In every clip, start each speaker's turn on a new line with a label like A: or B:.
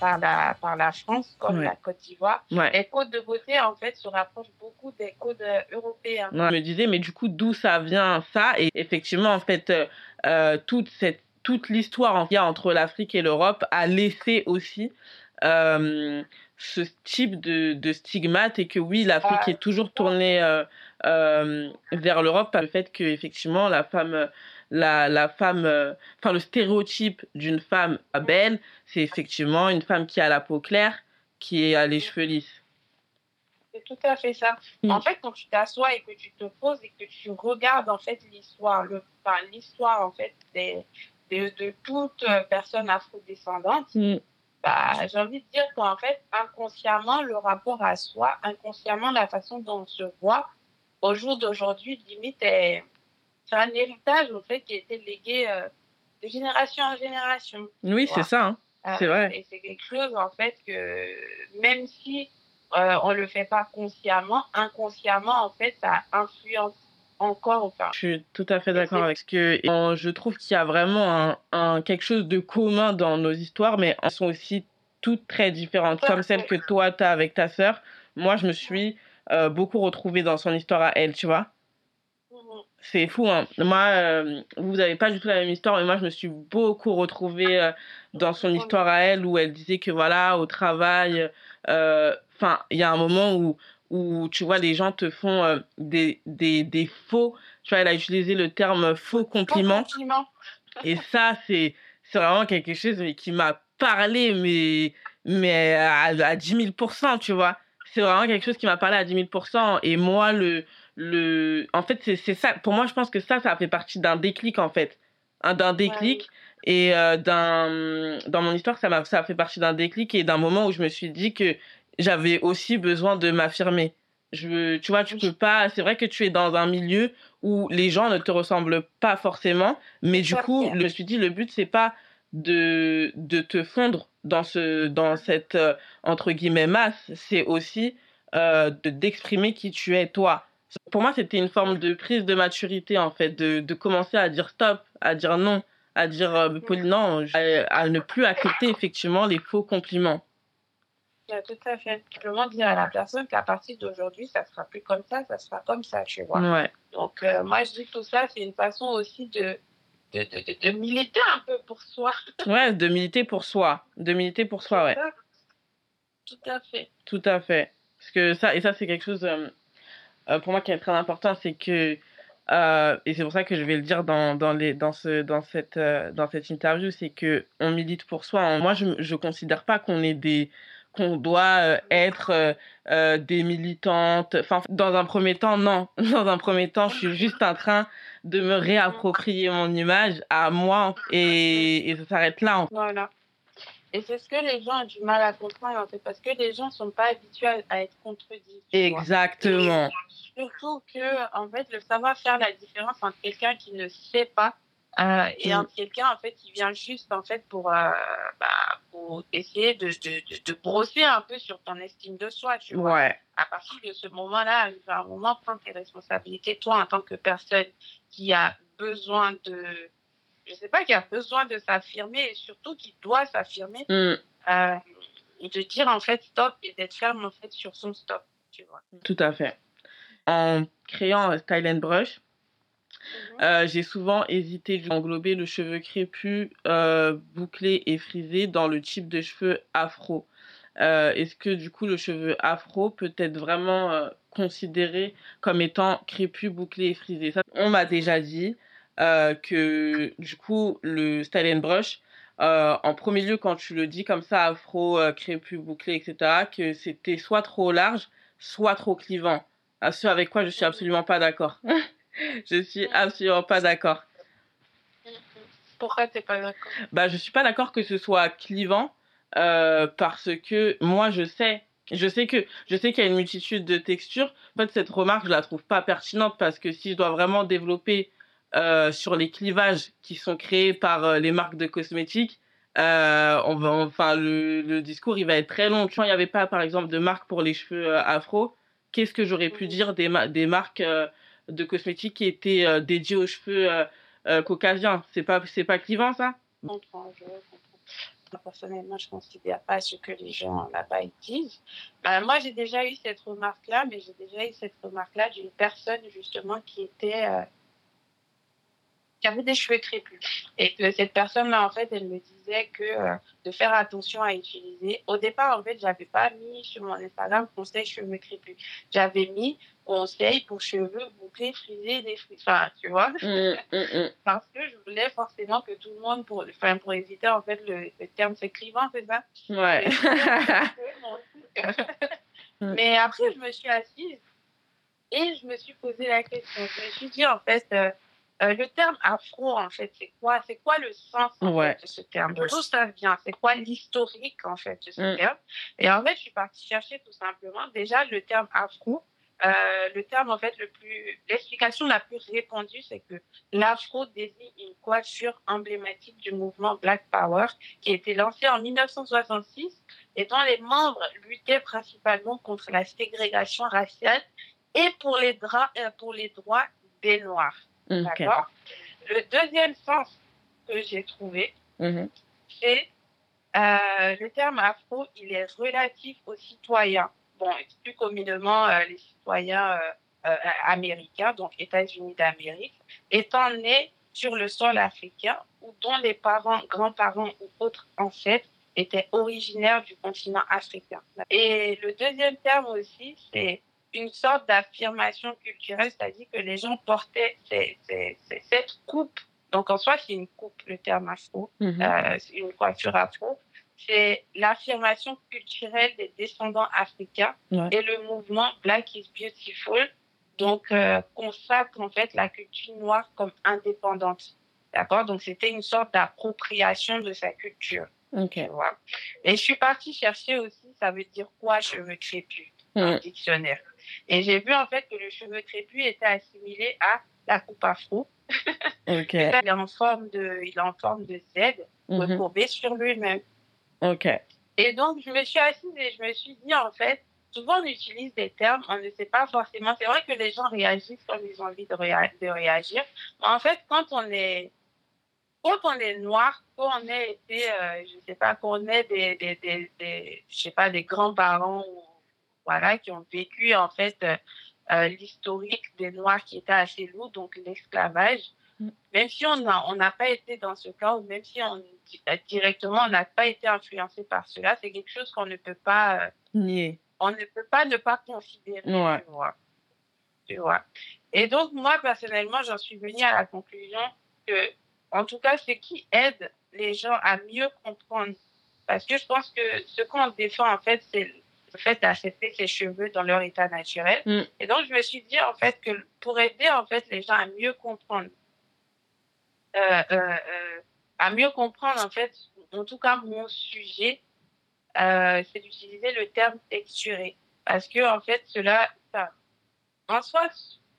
A: par, la, par la France, comme
B: Ouais.
A: la Côte d'Ivoire,
B: Ouais.
A: les codes de beauté, en fait, se rapprochent beaucoup des codes euh, européens.
B: Ouais, Je me disais, mais du coup, d'où ça vient ça? Et effectivement, en fait, euh, euh, toute cette toute l'histoire en- qu'il y a entre l'Afrique et l'Europe a laissé aussi euh, ce type de, de stigmate et que oui, l'Afrique est toujours tournée euh, vers l'Europe par le fait que effectivement la femme, la, la femme, euh, enfin le stéréotype d'une femme belle, c'est effectivement une femme qui a la peau claire, qui a les cheveux lisses.
A: C'est tout à fait ça. En fait, quand tu t'assois et que tu te poses et que tu regardes, en fait, l'histoire, le, enfin, l'histoire, en fait, des, de, de toute euh, personne afrodescendante,
B: Mm.
A: bah, j'ai envie de dire qu'en fait, inconsciemment, le rapport à soi, inconsciemment, la façon dont on se voit, au jour d'aujourd'hui, limite, est, c'est un héritage, en fait, qui a été légué euh, de génération en génération.
B: Oui, c'est ça. hein.
A: Euh,
B: C'est vrai.
A: Et c'est quelque chose, en fait, que même si euh, on le fait pas consciemment, inconsciemment, en fait, ça influence encore. Enfin,
B: Je suis tout à fait d'accord avec ce que je trouve qu'il y a vraiment un, un- quelque chose de commun dans nos histoires, mais elles sont aussi toutes très différentes, comme celle que toi tu as avec ta sœur. Moi, je me suis euh, beaucoup retrouvée dans son histoire à elle, tu vois. C'est fou, hein. Moi, euh, vous n'avez pas du tout la même histoire, mais moi, je me suis beaucoup retrouvée euh, dans son histoire à elle, où elle disait que voilà, au travail, euh, enfin, il y a un moment où, où tu vois, les gens te font des, des, des faux, tu vois, elle a utilisé le terme faux compliment,
A: compliment.
B: et ça, c'est c'est vraiment quelque chose qui m'a parlé, mais, mais à, à 10 000%, tu vois. C'est vraiment quelque chose qui m'a parlé à 10 000%. Et moi, le, le... en fait, c'est ça. Pour moi, je pense que ça, ça fait partie d'un déclic, en fait. Un- D'un déclic. Et euh, d'un dans mon histoire, ça, m'a ça a fait partie d'un déclic et d'un moment où je me suis dit que j'avais aussi besoin de m'affirmer. Je, tu vois, tu peux pas. C'est vrai que tu es dans un milieu où les gens ne te ressemblent pas forcément, mais du coup, je me suis dit, le but, c'est pas de, de te fondre dans, ce, dans cette, euh, entre guillemets, masse, c'est aussi euh, de d'exprimer qui tu es, toi. Pour moi, c'était une forme de prise de maturité, en fait, de, de commencer à dire stop, à dire non, à dire euh, non, à, à ne plus accepter effectivement les faux compliments.
A: Tout à fait. Simplement dire à la personne qu'à partir d'aujourd'hui, ça sera plus comme ça, ça sera comme ça, tu vois.
B: Ouais,
A: Donc, euh, moi, je dis que tout ça, c'est une façon aussi de, de, de, de, de militer un peu pour soi.
B: ouais, de militer pour soi, de militer pour soi, ouais.
A: Tout à fait.
B: Tout à fait. Parce que ça, et ça, c'est quelque chose euh, euh, pour moi qui est très important, c'est que, euh, et c'est pour ça que je vais le dire dans, dans, les, dans, ce, dans, cette, euh, dans cette interview, c'est que on milite pour soi. Moi, je ne considère pas qu'on est des qu'on doit être des militantes. Enfin, dans un premier temps, non. Dans un premier temps, je suis juste en train de me réapproprier mon image à moi et, et ça s'arrête là.
A: Voilà. Et c'est ce que les gens ont du mal à comprendre, en fait, parce que les gens ne sont pas habitués à, être contredits.
B: Exactement.
A: Surtout que, en fait, le savoir faire la différence entre quelqu'un qui ne sait pas euh, et
B: Mm.
A: entre quelqu'un, en fait, qui vient juste, en fait, pour, euh, bah, pour essayer de, de, de, de brosser un peu sur ton estime de soi, tu vois.
B: Ouais.
A: À partir de ce moment-là, va un moment prendre tes responsabilités, toi, en tant que personne qui a besoin de, je sais pas, qui a besoin de s'affirmer et surtout qui doit s'affirmer,
B: Mm.
A: euh, et de dire, en fait, stop et d'être ferme, en fait, sur son stop, tu vois.
B: Tout à fait. En créant euh, Style and Brush, euh, j'ai souvent hésité à englober le cheveu crépus, euh, bouclé et frisé dans le type de cheveux afro. Euh, Est-ce que du coup le cheveu afro peut être vraiment euh, considéré comme étant crépus, bouclé et frisé? Ça, On m'a déjà dit euh, que du coup le Style and Brush, euh, en premier lieu quand tu le dis comme ça, afro, euh, crépus, bouclé, etc., que c'était soit trop large, soit trop clivant. À ce avec quoi je suis absolument pas d'accord. je suis absolument pas d'accord.
A: Pourquoi t'es pas d'accord?
B: Bah, je suis pas d'accord que ce soit clivant euh, parce que moi je sais, je sais que je sais qu'il y a une multitude de textures. En fait, cette remarque je la trouve pas pertinente parce que si je dois vraiment développer euh, sur les clivages qui sont créés par euh, les marques de cosmétiques, euh, on va, enfin le, le discours il va être très long. Quand il n'y avait pas par exemple de marque pour les cheveux afro, qu'est-ce que j'aurais pu dire des, ma- des marques de cosmétiques qui étaient dédiées aux cheveux caucasiens? C'est pas c'est pas clivant ça?
A: Je comprends, je comprends. Personnellement, je ne considère pas ce que les gens là-bas disent. Ben, moi, j'ai déjà eu cette remarque-là, mais j'ai déjà eu cette remarque-là d'une personne justement qui était qui avait des cheveux crépus. Et que cette personne-là, en fait, elle me disait que euh, de faire attention à utiliser. Au départ, en fait, j'avais pas mis sur mon Instagram conseil cheveux crépus. J'avais mis conseil pour cheveux bouclés, frisés, des Enfin, tu vois. Mmh, mmh, mmh. Parce que je voulais forcément que tout le monde, pour, enfin, pour éviter, en fait, le, terme s'écrivant, c'est ça?
B: Ouais.
A: Mais après, je me suis assise et je me suis posé la question. Je me suis dit, en fait, euh, euh, le terme afro, en fait, c'est quoi? C'est quoi le sens de ce terme? D'où ça vient? C'est quoi l'historique, en fait, de ce mm. terme? Et en fait, je suis partie chercher tout simplement déjà le terme afro. Euh, le terme, en fait, le plus, l'explication la plus répandue, c'est que l'afro désigne une coiffure emblématique du mouvement Black Power qui a été lancé en 1966 et dont les membres luttaient principalement contre la ségrégation raciale et pour les, euh, pour les droits des Noirs. D'accord Le deuxième sens que j'ai trouvé, mm-hmm. c'est euh, le terme afro, il est relatif aux citoyens. Bon, plus communément euh, les citoyens euh, américains, donc États-Unis d'Amérique, étant nés sur le sol africain ou dont les parents, grands-parents ou autres ancêtres étaient originaires du continent africain. Et le deuxième terme aussi, c'est une sorte d'affirmation culturelle, c'est-à-dire que les gens portaient cette coupe. Donc en soi, c'est une coupe, le terme afro, mhm. euh, une coiffure afro. C'est l'affirmation culturelle des descendants africains et le mouvement Black is Beautiful, donc euh, consacre en fait la culture noire comme indépendante. D'accord? Donc c'était une sorte d'appropriation de sa culture.
B: Ok.
A: Et je suis partie chercher aussi, ça veut dire quoi cheveux crépus dans le dictionnaire. Et j'ai vu en fait que le cheveu crépus était assimilé à la coupe afro.
B: Ok. il
A: est en forme de, il est en forme de Z, mm recourbé sur lui-même.
B: Ok.
A: Et donc je me suis assise et je me suis dit en fait, souvent on utilise des termes, on ne sait pas forcément. C'est vrai que les gens réagissent comme ils ont envie de, réagir. Mais en fait, quand on est quand on est noir, quand on est été, euh, je sais pas, qu'on est des, des, des, des, je sais pas, des grands-parents ou voilà, qui ont vécu en fait euh, euh, l'historique des Noirs qui était assez lourd, donc l'esclavage. Mm. Même si on n'a on pas été dans ce cas, ou même si on euh, directement on n'a pas été influencé par cela, c'est quelque chose qu'on ne peut pas
B: nier.
A: On ne peut pas ne pas considérer.
B: Ouais.
A: Tu, vois. tu vois. Et donc moi personnellement, j'en suis venue à la conclusion que, en tout cas, ce qui aide les gens à mieux comprendre, parce que je pense que ce qu'on défend en fait, c'est le fait d'accepter ses cheveux dans leur état naturel. Mm. Et donc, je me suis dit, en fait, que pour aider, en fait, les gens à mieux comprendre, euh, euh, euh, à mieux comprendre, en fait, en tout cas, mon sujet, c'est d'utiliser le terme texturé. Parce que, en fait, cela, en soi,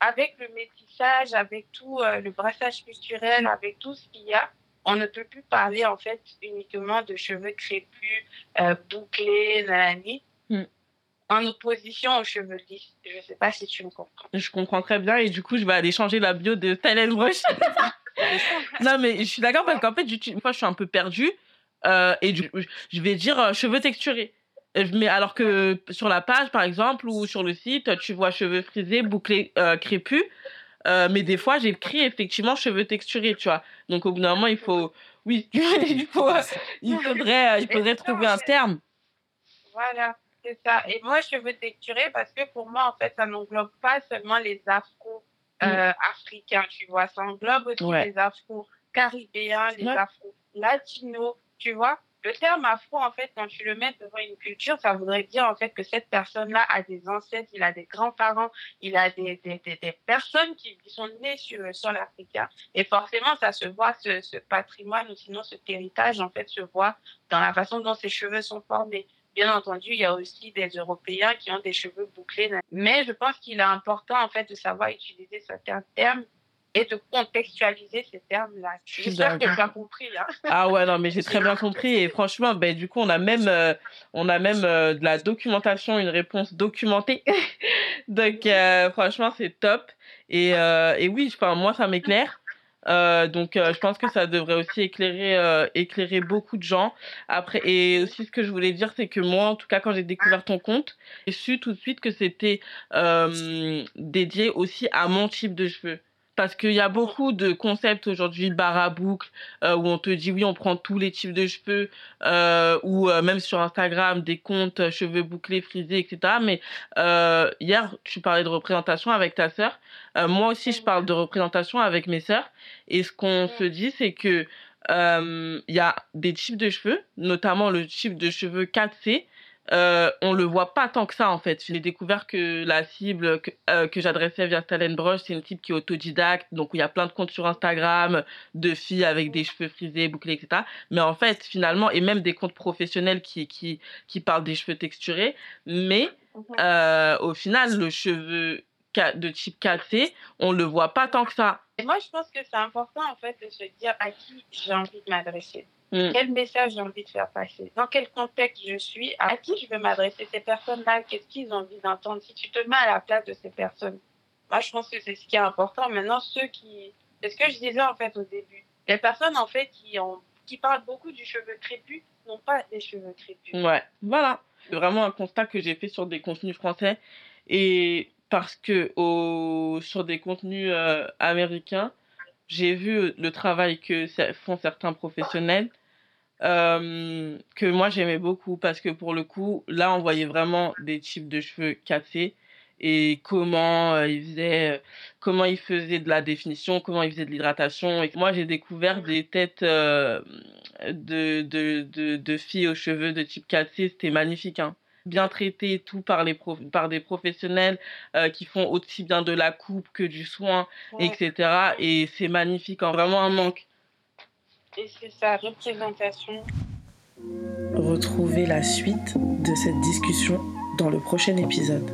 A: avec le métissage, avec tout le brassage culturel, avec tout ce qu'il y a, on ne peut plus parler en fait uniquement de cheveux crépus, bouclés, nanani. En opposition aux cheveux lisses. Je ne sais pas si tu me comprends.
B: Je comprends très bien et du coup, je vais aller changer la bio de Talent Brush. non, mais je suis d'accord parce qu'en fait, moi, je suis un peu perdue euh, et je vais dire euh, cheveux texturés. Mais alors que sur la page, par exemple, ou sur le site, tu vois cheveux frisés, bouclés, euh, crépus. mais des fois, j'écris effectivement cheveux texturés, tu vois. Donc, au bout d'un moment, il faut, oui, il, faut, il faudrait, il faudrait trouver un terme.
A: Voilà. C'est ça. Et moi, je veux texturer parce que pour moi, en fait, ça n'englobe pas seulement les afro-africains, tu vois. Ça englobe aussi les afro-caribéens, les afro-latinos, tu vois. Le terme afro, en fait, quand tu le mets devant une culture, ça voudrait dire, en fait, que cette personne-là a des ancêtres, il a des grands-parents, il a des, des, des, personnes qui, sont nées sur le sol africain. Et forcément, ça se voit, ce, ce patrimoine, ou sinon cet héritage, en fait, se voit dans la façon dont ses cheveux sont formés. Bien entendu, il y a aussi des Européens qui ont des cheveux bouclés. Mais je pense qu'il est important, en fait, de savoir utiliser certains termes et de contextualiser ces termes-là. J'espère que tu as compris, là.
B: Ah ouais, non, mais j'ai très bien compris. Et franchement, ben, du coup, on a même, euh, on a même euh, de la documentation, une réponse documentée. Donc, euh, franchement, c'est top. Et, et oui, moi, ça m'éclaire. Euh, donc, euh, je pense que ça devrait aussi éclairer, euh, éclairer beaucoup de gens. Après, et aussi, ce que je voulais dire, c'est que moi, en tout cas, quand j'ai découvert ton compte, j'ai su tout de suite que c'était dédié aussi à mon type de cheveux. Parce qu'il y a beaucoup de concepts aujourd'hui, bar à boucle, euh, où on te dit oui, on prend tous les types de cheveux, euh, ou euh, même sur Instagram, des comptes euh, cheveux bouclés, frisés, etc. Mais hier, tu parlais de représentation avec ta sœur. Moi aussi, je parle de représentation avec mes sœurs. Et ce qu'on se dit, c'est que il y a des types de cheveux, notamment le type de cheveux 4C, euh, on le voit pas tant que ça en fait. J'ai découvert que la cible que, euh, que j'adressais via Talent Brush, c'est une cible qui est autodidacte, donc il y a plein de comptes sur Instagram de filles avec des cheveux frisés, bouclés, etc. Mais en fait, finalement, et même des comptes professionnels qui, qui, qui parlent des cheveux texturés, mais euh, au final, le cheveu de type 4C, on le voit pas tant que ça.
A: Et moi, je pense que c'est important en fait de se dire à qui j'ai envie de m'adresser. Mm. Quel message j'ai envie de faire passer? Dans quel contexte je suis? À qui je veux m'adresser? Ces personnes-là, qu'est-ce qu'ils ont envie d'entendre? Si tu te mets à la place de ces personnes, moi je pense que c'est ce qui est important. Maintenant, ceux qui... C'est ce que je disais en fait au début. Les personnes en fait qui, ont... qui parlent beaucoup du cheveu crépus n'ont pas des cheveux crépus.
B: Ouais, voilà. C'est vraiment un constat que j'ai fait sur des contenus français. Et parce que au... sur des contenus euh, américains, j'ai vu le travail que font certains professionnels euh, que moi j'aimais beaucoup parce que pour le coup, là on voyait vraiment des types de cheveux cassés et comment euh, ils faisaient, comment ils faisaient de la définition, comment ils faisaient de l'hydratation. Et moi j'ai découvert des têtes euh, de, de, de, de, filles aux cheveux de type cassé, c'était magnifique. Hein bien traité tout par les par des professionnels euh, qui font aussi bien de la coupe que du soin ouais. etc et c'est magnifique en vraiment un manque
A: et c'est sa représentation.
C: Retrouvez la suite de cette discussion dans le prochain épisode.